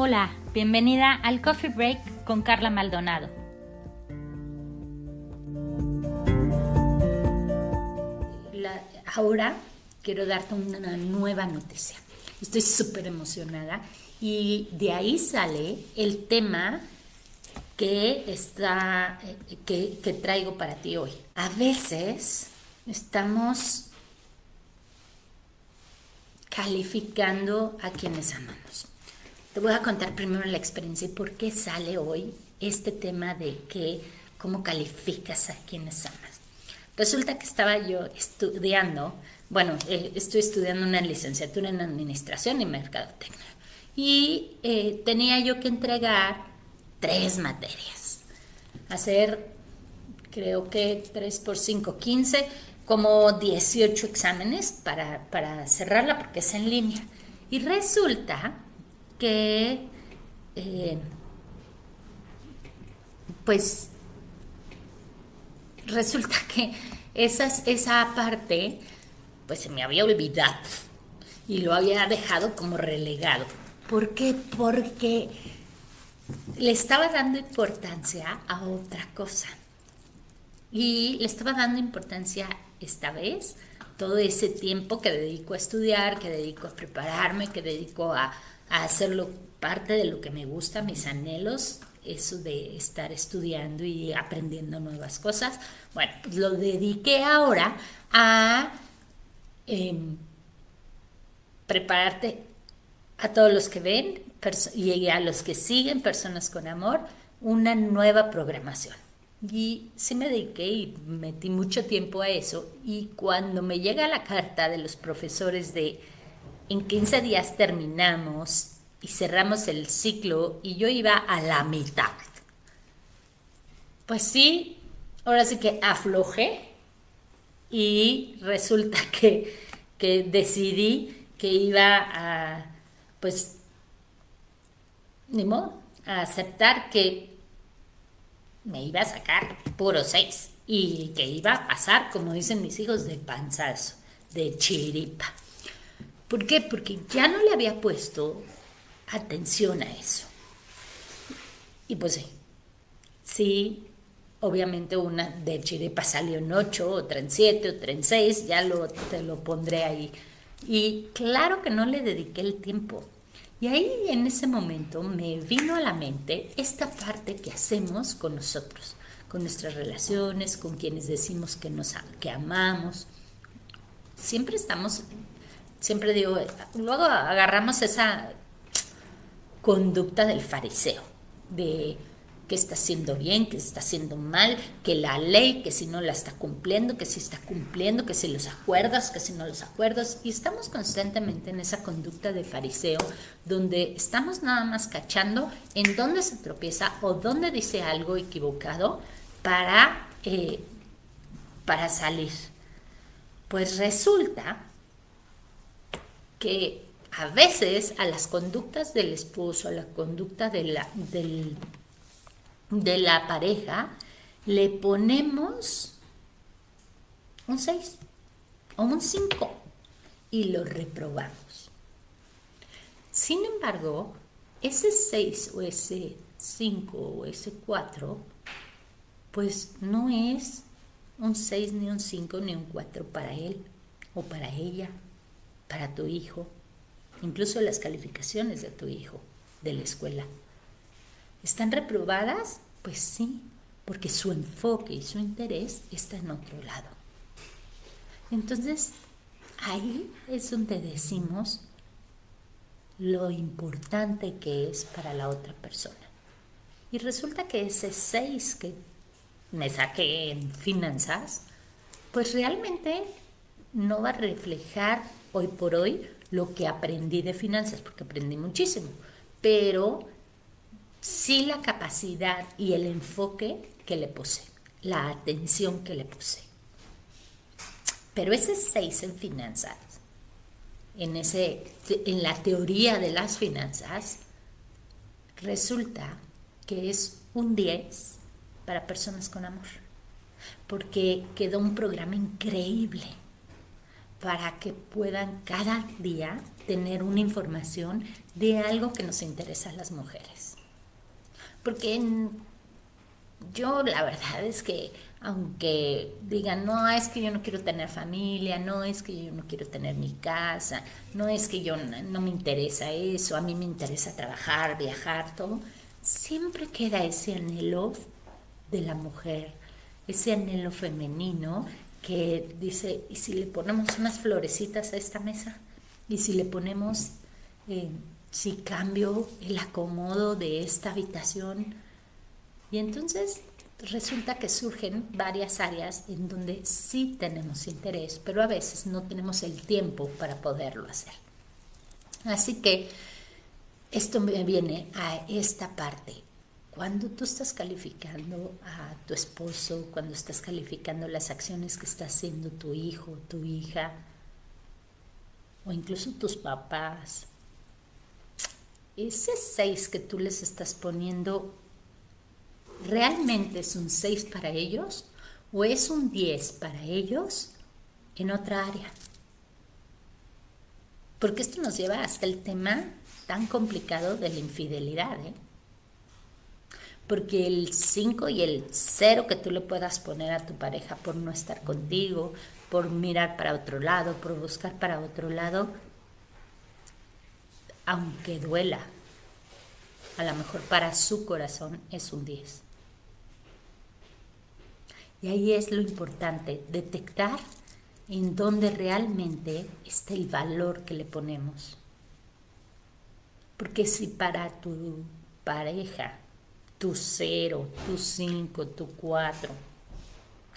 Hola, bienvenida al Coffee Break con Carla Maldonado. ahora quiero darte una nueva noticia. Estoy súper emocionada y de ahí sale el tema que, está, que, que traigo para ti hoy. A veces estamos calificando a quienes amamos. Te voy a contar primero la experiencia y por qué sale hoy este tema de que cómo calificas a quienes amas. Resulta que estaba yo estudiando, bueno, eh, estoy estudiando una licenciatura en Administración y Mercadotecnia. Y eh, tenía yo que entregar tres materias. Hacer, creo que 3 por 5, 15, como 18 exámenes para, para cerrarla porque es en línea. Y resulta que, eh, pues, resulta que esa parte, pues se me había olvidado y lo había dejado como relegado. ¿Por qué? Porque le estaba dando importancia a otra cosa. Y le estaba dando importancia esta vez, todo ese tiempo que dedico a estudiar, que dedico a prepararme, que dedico a, a hacerlo parte de lo que me gusta, mis anhelos, eso de estar estudiando y aprendiendo nuevas cosas. Bueno, pues lo dediqué ahora a em, prepararte a todos los que ven y a los que siguen Personas con Amor una nueva programación. Y sí me dediqué y metí mucho tiempo a eso. Y cuando me llega la carta de los profesores de en 15 días terminamos y cerramos el ciclo y yo iba a la mitad. Pues sí, ahora sí que aflojé y resulta que, que decidí que iba a, pues, ni a aceptar que me iba a sacar puro seis y que iba a pasar, como dicen mis hijos, de panzazo, de chiripa. ¿Por qué? Porque ya no le había puesto atención a eso. Y pues sí, sí, obviamente una de chiripa salió en 8, otra en 7, otra en 6, ya lo, te lo pondré ahí. Y claro que no le dediqué el tiempo. Y ahí en ese momento me vino a la mente esta parte que hacemos con nosotros, con nuestras relaciones, con quienes decimos que nos que amamos. Siempre estamos, siempre digo, luego agarramos esa conducta del fariseo, de que está haciendo bien, que está haciendo mal, que la ley, que si no la está cumpliendo, que si está cumpliendo, que si los acuerdas, que si no los acuerdas. Y estamos constantemente en esa conducta de fariseo, donde estamos nada más cachando en dónde se tropieza o dónde dice algo equivocado para, eh, para salir. Pues resulta que a veces a las conductas del esposo, a la conducta de la, de la pareja, le ponemos un 6 o un 5 y lo reprobamos. Sin embargo, ese 6 o ese 5 o ese 4, pues no es un 6 ni un 5 ni un 4 para él o para ella, para tu hijo, incluso las calificaciones de tu hijo de la escuela. ¿Están reprobadas? Pues sí, porque su enfoque y su interés está en otro lado. Entonces, ahí es donde decimos lo importante que es para la otra persona. Y resulta que ese 6 que me saqué en finanzas, pues realmente no va a reflejar hoy por hoy lo que aprendí de finanzas, porque aprendí muchísimo, pero sí la capacidad y el enfoque que le puse, la atención que le puse. Pero ese 6 en finanzas, en, ese, en la teoría de las finanzas, resulta que es un 10 para personas con amor, porque quedó un programa increíble para que puedan cada día tener una información de algo que nos interesa a las mujeres. Porque yo la verdad es que aunque digan, no, es que yo no quiero tener familia, no es que yo no quiero tener mi casa, no es que yo no me interesa eso, a mí me interesa trabajar, viajar, todo, siempre queda ese anhelo de la mujer, ese anhelo femenino que dice, ¿y si le ponemos unas florecitas a esta mesa? ¿Y si le ponemos, eh, si cambio el acomodo de esta habitación? Y entonces resulta que surgen varias áreas en donde sí tenemos interés, pero a veces no tenemos el tiempo para poderlo hacer. Así que esto me viene a esta parte. Cuando tú estás calificando a tu esposo, cuando estás calificando las acciones que está haciendo tu hijo, tu hija, o incluso tus papás, ese 6 que tú les estás poniendo ¿realmente es un 6 para ellos o es un 10 para ellos en otra área? Porque esto nos lleva hasta el tema tan complicado de la infidelidad. ¿eh? Porque el 5 y el 0 que tú le puedas poner a tu pareja por no estar contigo, por mirar para otro lado, por buscar para otro lado, aunque duela, a lo mejor para su corazón es un 10. Y ahí es lo importante, detectar en dónde realmente está el valor que le ponemos. Porque si para tu pareja, tu cero, tu cinco, tu cuatro,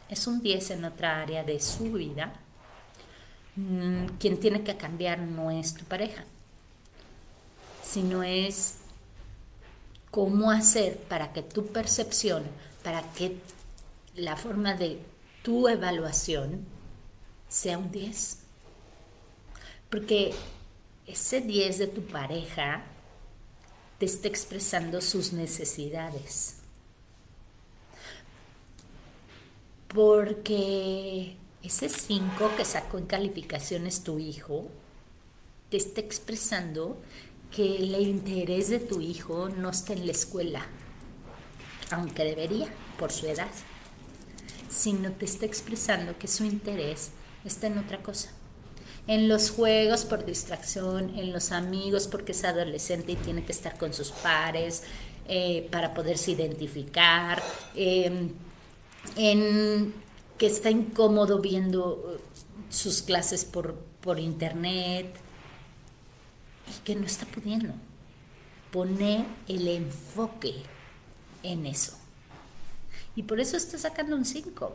es un 10 en otra área de su vida, mm, quien tiene que cambiar no es tu pareja, sino es cómo hacer para que tu percepción, para que la forma de tu evaluación sea un 10. Porque ese 10 de tu pareja te está expresando sus necesidades. Porque ese 5 que sacó en calificaciones tu hijo te está expresando que el interés de tu hijo no está en la escuela, aunque debería por su edad sino te está expresando que su interés está en otra cosa. En los juegos por distracción, en los amigos porque es adolescente y tiene que estar con sus pares eh, para poderse identificar, em, en que está incómodo viendo uh, sus clases por, por internet y que no está pudiendo poner el enfoque en eso. Y por eso está sacando un 5.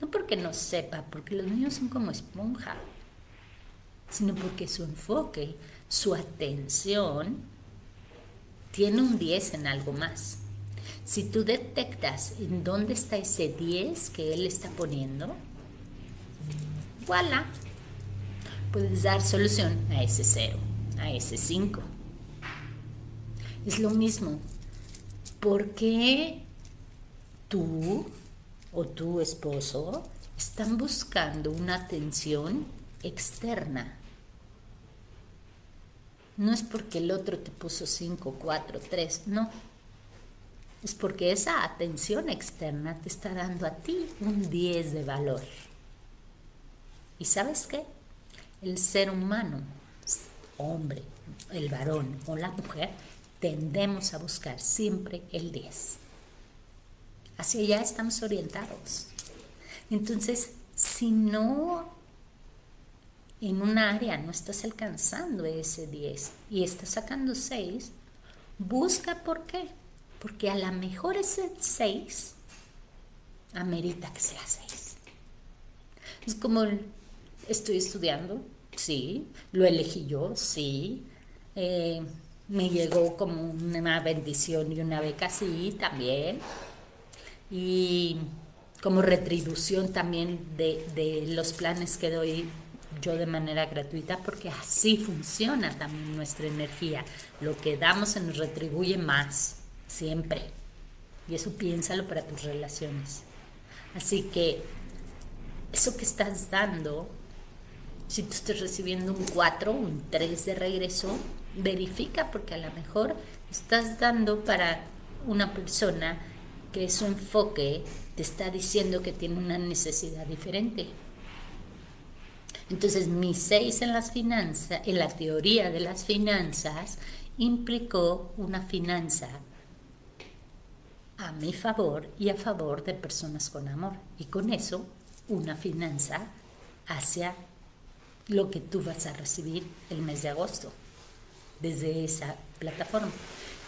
No porque no sepa, porque los niños son como esponja, sino porque su enfoque, su atención, tiene un 10 en algo más. Si tú detectas en dónde está ese 10 que él está poniendo, voilà, puedes dar solución a ese 0, a ese 5. Es lo mismo. ¿Por qué tú o tu esposo están buscando una atención externa. No es porque el otro te puso 5, 4, 3, no. Es porque esa atención externa te está dando a ti un 10 de valor. ¿Y sabes qué? El ser humano, hombre, el varón o la mujer, tendemos a buscar siempre el 10. Hacia allá estamos orientados. Entonces, si no en un área no estás alcanzando ese 10 y estás sacando 6, busca por qué. Porque a lo mejor ese 6 amerita que sea 6. Es como estoy estudiando, sí, lo elegí yo, sí. Eh, me llegó como una bendición y una beca, sí, también y como retribución también de, los planes que doy yo de manera gratuita, porque así funciona también nuestra energía. Lo que damos se nos retribuye más, siempre. Y eso piénsalo para tus relaciones. Así que eso que estás dando Si tú estás recibiendo un 4, un 3 de regreso, verifica porque a lo mejor estás dando para una persona que su enfoque te está diciendo que tiene una necesidad diferente. Entonces, mi 6 en las finanzas, en la teoría de las finanzas, implicó una finanza a mi favor y a favor de personas con amor. Y con eso, una finanza hacia lo que tú vas a recibir el mes de agosto desde esa plataforma.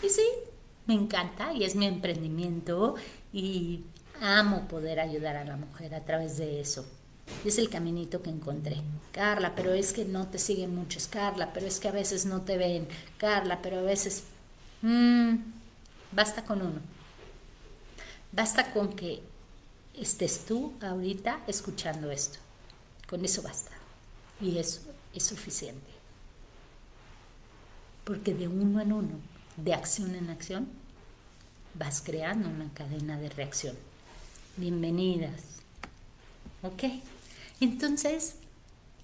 Y sí, me encanta y es mi emprendimiento y amo poder ayudar a la mujer a través de eso. Es el caminito que encontré. Carla, pero es que no te siguen muchos. Carla, pero es que a veces no te ven. Carla, pero a veces... Mm, basta con uno. Basta con que estés tú ahorita escuchando esto. Con eso basta. Y eso es suficiente. Porque de uno en uno, de acción en acción, vas creando una cadena de reacción. Bienvenidas. ¿Ok? Entonces,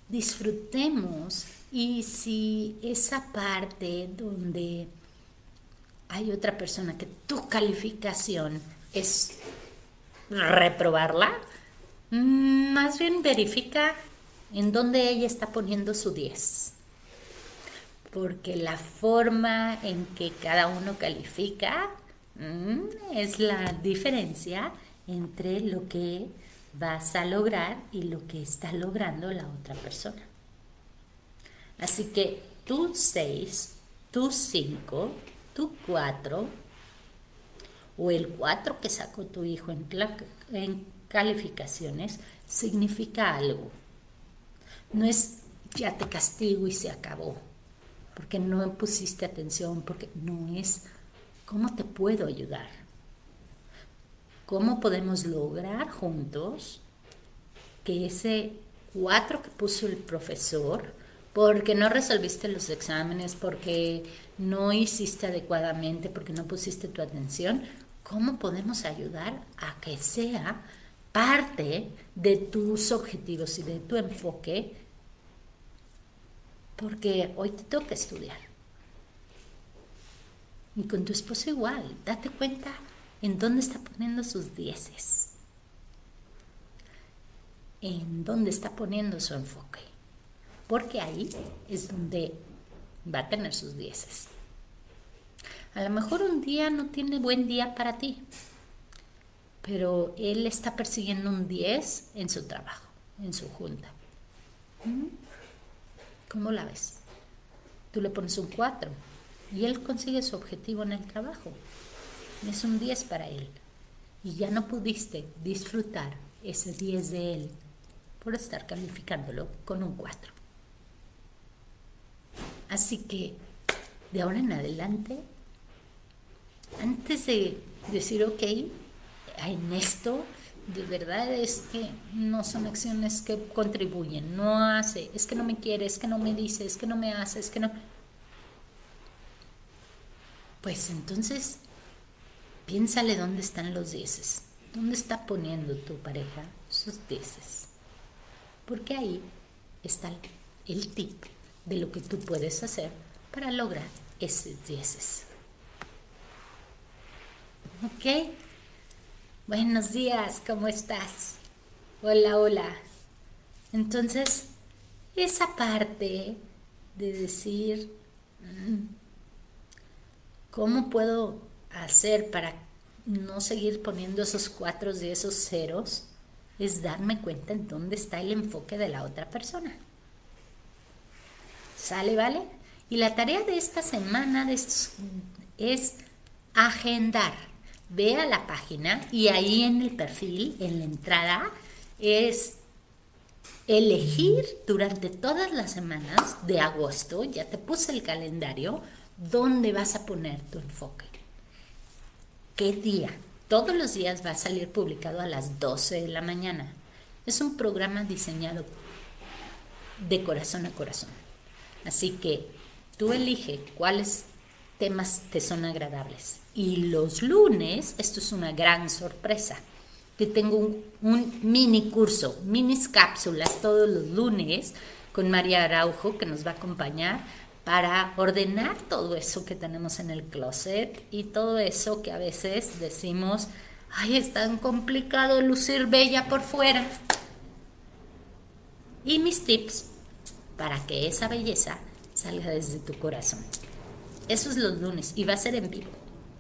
disfrutemos y si esa parte donde hay otra persona que tu calificación es reprobarla, mm, más bien verifica en dónde ella está poniendo su 10. Porque la forma en que cada uno califica mm, es la diferencia entre lo que vas a lograr y lo que está logrando la otra persona. Así que tú 6, tú 5, tú 4 o el 4 que sacó tu hijo en, en calificaciones significa algo. No es ya te castigo y se acabó, porque no pusiste atención, porque no es cómo te puedo ayudar cómo podemos lograr juntos que ese cuatro que puso el profesor, porque no resolviste los exámenes, porque no hiciste adecuadamente, porque no pusiste tu atención, ¿cómo podemos ayudar a que sea parte de tus objetivos y de tu enfoque? Porque hoy te toca estudiar. Y con tu esposo igual, date cuenta ¿En dónde está poniendo sus dieces? ¿En dónde está poniendo su enfoque? Porque ahí es donde va a tener sus dieces. A lo mejor un día no tiene buen día para ti, pero él está persiguiendo un 10 en su trabajo, en su junta. ¿Mm? ¿Cómo la ves? Tú le pones un 4 y él consigue su objetivo en el trabajo es un 10 para él. Y ya no pudiste disfrutar ese 10 de él por estar calificándolo con un 4. Así que de ahora en adelante, antes de decir, ok, en esto, de verdad es que no son acciones que contribuyen, no hace, es que no me quiere, es que no me dice, es que no me hace, es que no... Pues entonces Piénsale dónde están los dieces. ¿Dónde está poniendo tu pareja sus dieces? Porque ahí está el tip de lo que tú puedes hacer para lograr esos dieces. ¿Ok? Buenos días, ¿cómo estás? Hola, hola. Entonces, esa parte de decir, mm, ¿cómo puedo hacer para no seguir poniendo esos cuatro y esos ceros es darme cuenta en dónde está el enfoque de la otra persona. ¿Sale, vale? Y la tarea de esta semana es, es agendar. Ve a la página y ahí en el perfil, en la entrada, es elegir durante todas las semanas de agosto, ya te puse el calendario, dónde vas a poner tu enfoque qué día. Todos los días va a salir publicado a las 12 de la mañana. Es un programa diseñado de corazón a corazón. Así que tú elige cuáles temas te son agradables. Y los lunes, esto es una gran sorpresa, que tengo un, un mini curso, minis cápsulas todos los lunes con María Araujo, que nos va a acompañar para ordenar todo eso que tenemos en el closet y todo eso que a veces decimos, ay, es tan complicado lucir bella por fuera. Y mis tips para que esa belleza salga desde tu corazón. Eso es los lunes y va a ser en vivo.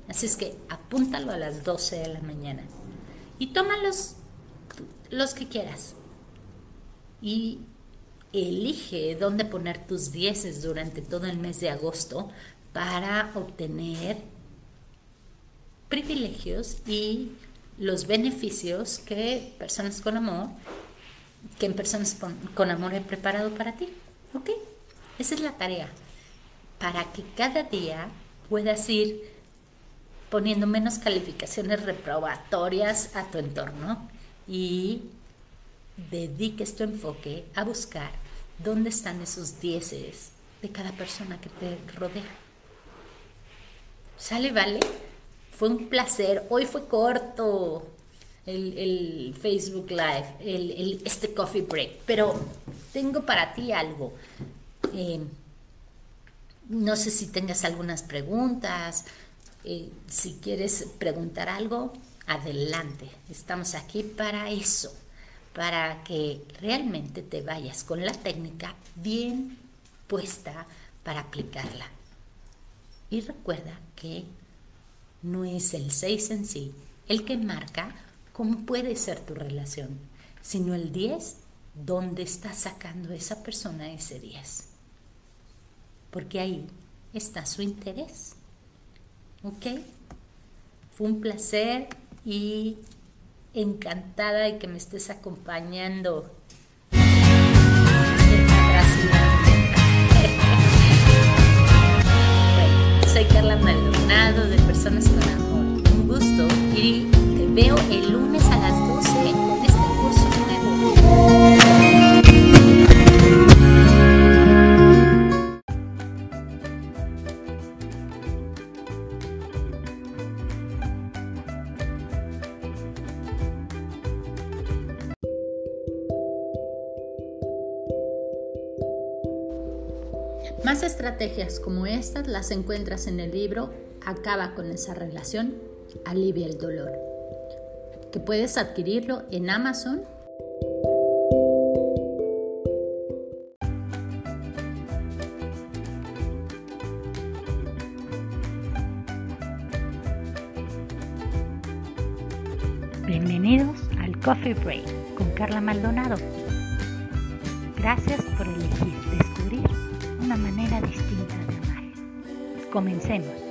Así es que apúntalo a las 12 de la mañana y tómalos los que quieras. Y elige dónde poner tus dieces durante todo el mes de agosto para obtener privilegios y los beneficios que personas con amor, que personas con amor he preparado para ti. ¿Ok? Esa es la tarea. Para que cada día puedas ir poniendo menos calificaciones reprobatorias a tu entorno y dediques tu enfoque a buscar dónde están esos dieces de cada persona que te rodea. ¿Sale, vale? Fue un placer. Hoy fue corto el, Facebook Live, el, este coffee break, pero tengo para ti algo. Eh, no sé si tengas algunas preguntas, eh, si quieres preguntar algo, adelante. Estamos aquí para eso para que realmente te vayas con la técnica bien puesta para aplicarla. Y recuerda que no es el 6 en sí el que marca cómo puede ser tu relación, sino el 10 dónde está sacando esa persona ese 10. Porque ahí está su interés. ¿Ok? Fue un placer y encantada de que me estés acompañando. Como estas las encuentras en el libro Acaba con esa relación, alivia el dolor, que puedes adquirirlo en Amazon. Bienvenidos al Coffee Break con Carla Maldonado. Gracias por elegir descubrir una manera distinta. Comencemos.